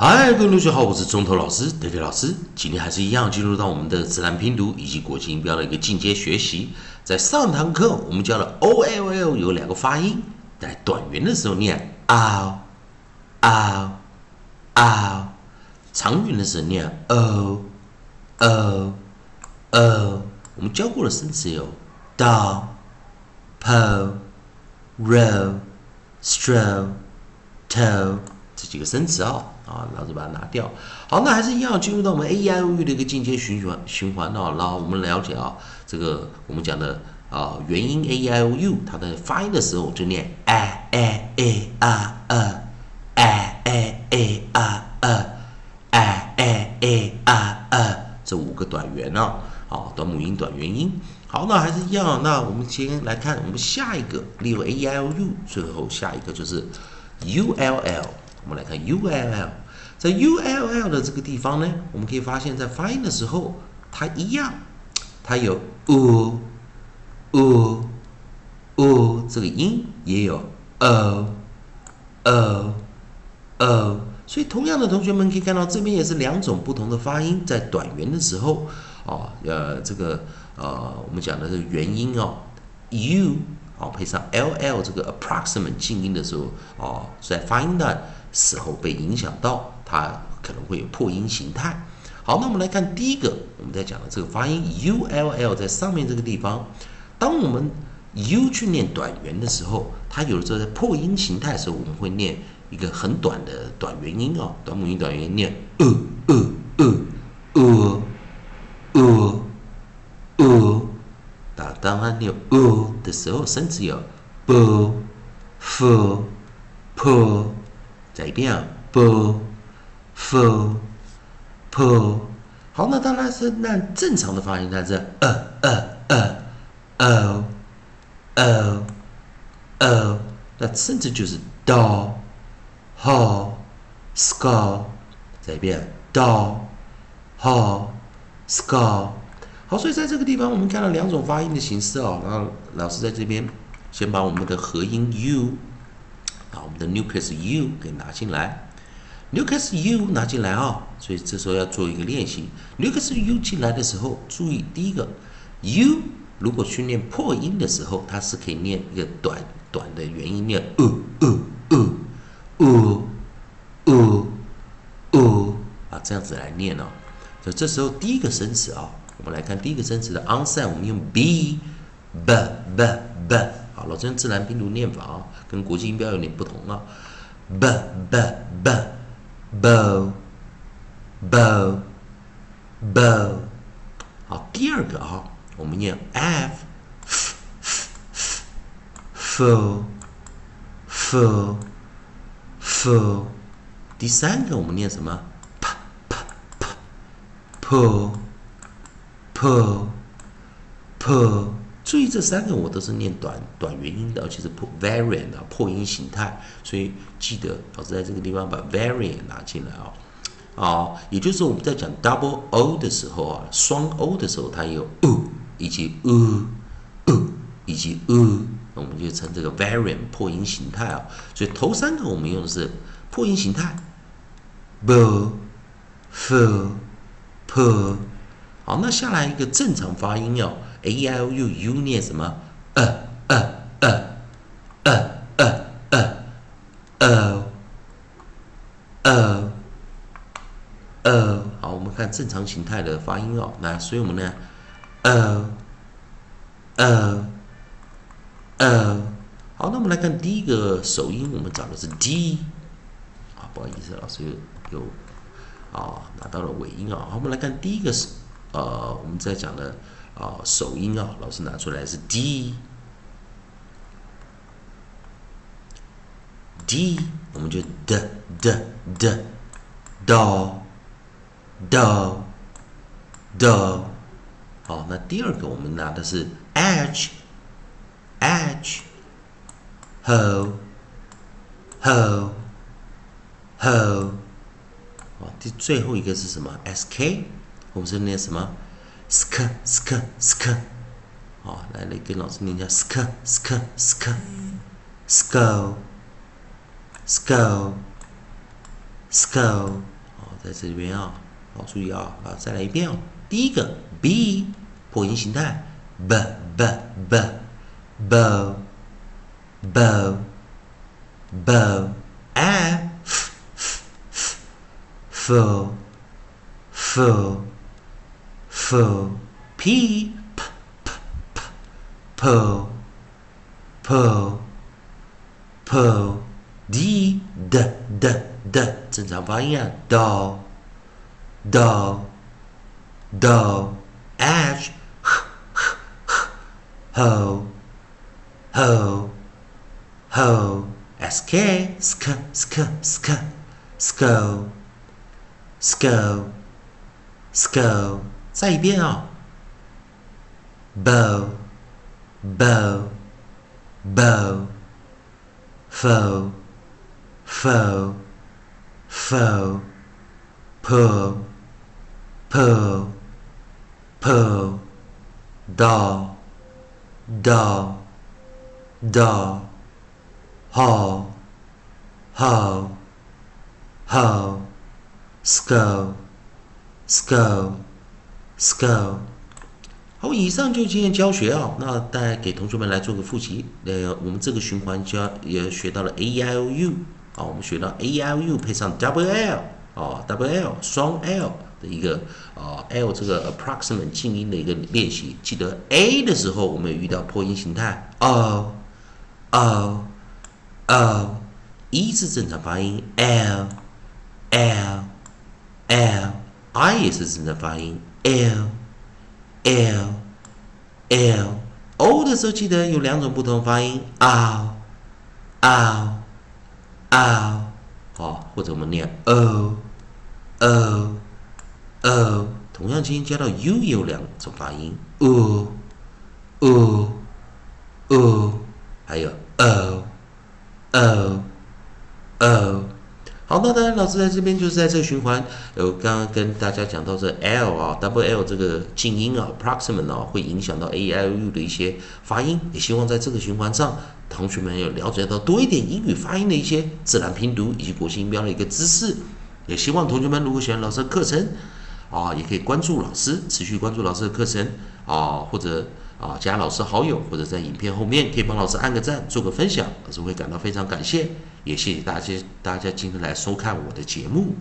嗨，各位同学好，我是中头老师 d a 老师。今天还是一样，进入到我们的自然拼读以及国际音标的一个进阶学习。在上堂课我们教了 o l l 有两个发音，在短元的时候念 o o o，长元的时候念 o o o。我们教过的生词有 do po row strow toe 这几个生词啊。啊，老子把它拿掉。好，那还是一样进入到我们 A E I O U 的一个进阶循环循环啊。然后我们了解啊，这个我们讲的啊元音 A E I O U，它的发音的时候就念 a a a r a a a a r a a a a r a 这五个短元啊，好，短母音短元音。好，那还是一样。那我们先来看我们下一个，例如 A E I O U，最后下一个就是 U L L。我们来看 U L L，在 U L L 的这个地方呢，我们可以发现，在发音的时候，它一样，它有 u u u 这个音，也有 o o o，所以同样的，同学们可以看到，这边也是两种不同的发音，在短元的时候，哦，呃，这个呃，我们讲的是元音哦，u，哦，配上 L L 这个 approximate 静音的时候，哦，在发音的。时候被影响到，它可能会有破音形态。好，那我们来看第一个，我们在讲的这个发音 u l l 在上面这个地方，当我们 u 去念短元的时候，它有的时候在破音形态的时候，我们会念一个很短的短元音哦，短母音短元音念呃呃呃呃呃呃。当它念呃的时候，甚至有 b f p。再一遍啊，b f p，好，那当然是那正常的发音，它是呃呃呃呃呃呃，那甚至就是 do ho scar，再一遍 do ho scar，好，所以在这个地方我们看到两种发音的形式哦，然后老师在这边先把我们的合音 u。啊，我们的 nucleus u 给拿进来，nucleus u 拿进来啊，所以这时候要做一个练习。nucleus u 进来的时候，注意第一个 u 如果去念破音的时候，它是可以念一个短短的元音，念呃呃呃呃呃呃啊，这样子来念哦。所以这时候第一个生词啊，我们来看第一个生词的 onside，我们用 b b b b。好，老师用自然拼读念法啊，跟国际音标有点不同啊。b b b bow bow bow。好，第二个啊，我们念 f f f f f。第三个我们念什么？p p p p p p。注意这三个我都是念短短元音的，而且是破 variant 的破音形态，所以记得老师在这个地方把 variant 拿进来啊，啊，也就是我们在讲 double o 的时候啊，双 o 的时候它有 u 以及 u u 以及 u，我们就称这个 variant 破音形态啊，所以头三个我们用的是破音形态，b f p，好，那下来一个正常发音哦。a i o u u 念什么？呃呃呃呃呃呃呃呃呃，好，我们看正常形态的发音哦。那所以我们呢，呃呃呃，好，那我们来看第一个首音，我们找的是 d 啊，不好意思，老师有有啊拿到了尾音啊。好，我们来看第一个是呃，我们在讲的。啊，首音啊，老师拿出来是 D，D，我们就 D D D Do Do Do，好，那第二个我们拿的是 H H Ho Ho Ho，好，第最后一个是什么？SK，我们是念什么？sk sk sk，好，来来跟老师念一下 sk sk sk，skull skull skull，好，在这边啊，好，注意啊，啊，再来一遍哦。第一个 b 破音形态，b b b bow bow bow f f f full full p p p p pull pull pull d d d d 正常发音啊，do do do h h h ho ho ho sk sk sk sk skull skull skull 再一遍啊，bow bow bow foe foe foe pull pull pull doll doll doll haul haul haul skull skull skull 好，以上就今天教学啊。那带给同学们来做个复习。呃，我们这个循环教也学到了 a i o u 啊，我们学到 a i o u 配上 w l 啊，w l 双 l 的一个啊 l 这个 approximate 静音的一个练习。记得 a 的时候，我们有遇到破音形态 o o o，一是正常发音 l l l，i 也是正常发音 l。l l o 的时候，记得有两种不同发音，r r r，好，或者我们念 o o o，同样，今天加到 u 有两种发音，u u u，还有 o o o。好，那当然，老师在这边就是在这个循环，有刚刚跟大家讲到这 l 啊，double l 这个静音啊，proximate 啊，会影响到 a i u 的一些发音。也希望在这个循环上，同学们有了解到多一点英语发音的一些自然拼读以及国际音标的一个知识。也希望同学们如果喜欢老师的课程啊，也可以关注老师，持续关注老师的课程啊，或者啊加老师好友，或者在影片后面可以帮老师按个赞，做个分享，老师会感到非常感谢。也谢谢大家，大家今天来收看我的节目。